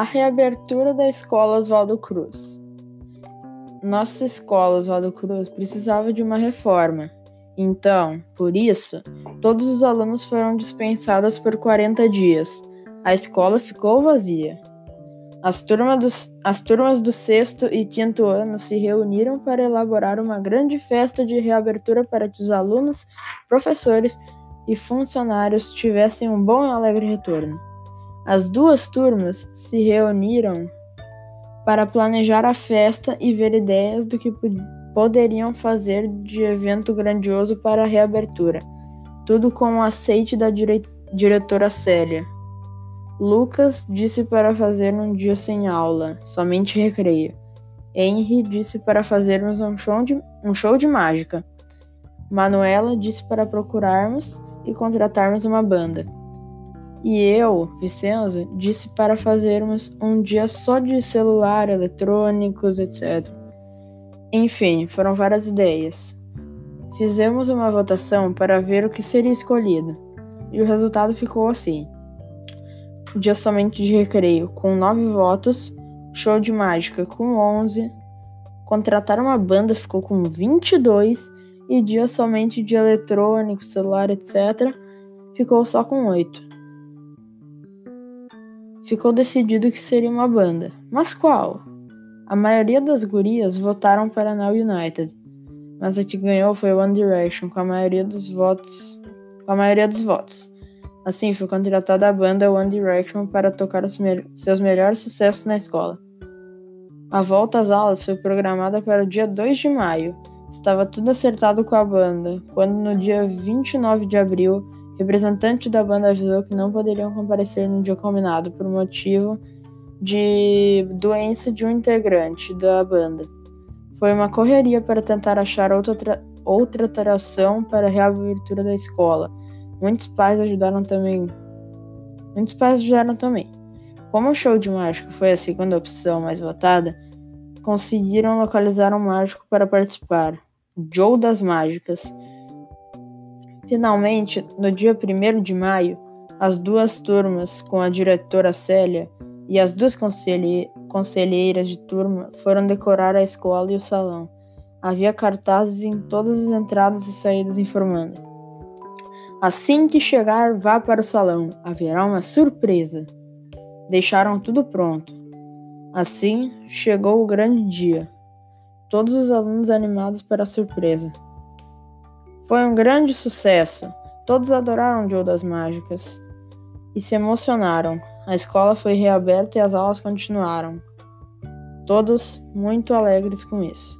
A reabertura da escola Oswaldo Cruz. Nossa escola Oswaldo Cruz precisava de uma reforma. Então, por isso, todos os alunos foram dispensados por 40 dias. A escola ficou vazia. As, turma dos, as turmas do sexto e quinto ano se reuniram para elaborar uma grande festa de reabertura para que os alunos, professores e funcionários tivessem um bom e alegre retorno. As duas turmas se reuniram para planejar a festa e ver ideias do que poderiam fazer de evento grandioso para a reabertura, tudo com o aceite da dire diretora Célia. Lucas disse para fazer um dia sem aula, somente recreio. Henry disse para fazermos um show de, um show de mágica. Manuela disse para procurarmos e contratarmos uma banda. E eu, Vicenzo, disse para fazermos um dia só de celular, eletrônicos, etc. Enfim, foram várias ideias. Fizemos uma votação para ver o que seria escolhido, e o resultado ficou assim dia somente de recreio, com 9 votos, show de mágica com 11, contratar uma banda ficou com 22 e dia somente de eletrônico, celular, etc., ficou só com 8. Ficou decidido que seria uma banda. Mas qual? A maioria das gurias votaram para Now United, mas a que ganhou foi One Direction, com a maioria dos votos. A maioria dos votos. Assim, foi contratada a banda One Direction para tocar me seus melhores sucessos na escola. A volta às aulas foi programada para o dia 2 de maio. Estava tudo acertado com a banda, quando no dia 29 de abril, representante da banda avisou que não poderiam comparecer no dia combinado por motivo de doença de um integrante da banda. Foi uma correria para tentar achar outra, outra atração para a reabertura da escola Muitos pais ajudaram também. Muitos pais ajudaram também. Como o show de mágico foi a segunda opção mais votada, conseguiram localizar um mágico para participar, Joe das Mágicas. Finalmente, no dia 1 de maio, as duas turmas, com a diretora Célia e as duas conselhe conselheiras de turma, foram decorar a escola e o salão. Havia cartazes em todas as entradas e saídas informando. Assim que chegar, vá para o salão, haverá uma surpresa. Deixaram tudo pronto. Assim chegou o grande dia. Todos os alunos animados para a surpresa. Foi um grande sucesso. Todos adoraram Joe das Mágicas e se emocionaram. A escola foi reaberta e as aulas continuaram. Todos muito alegres com isso.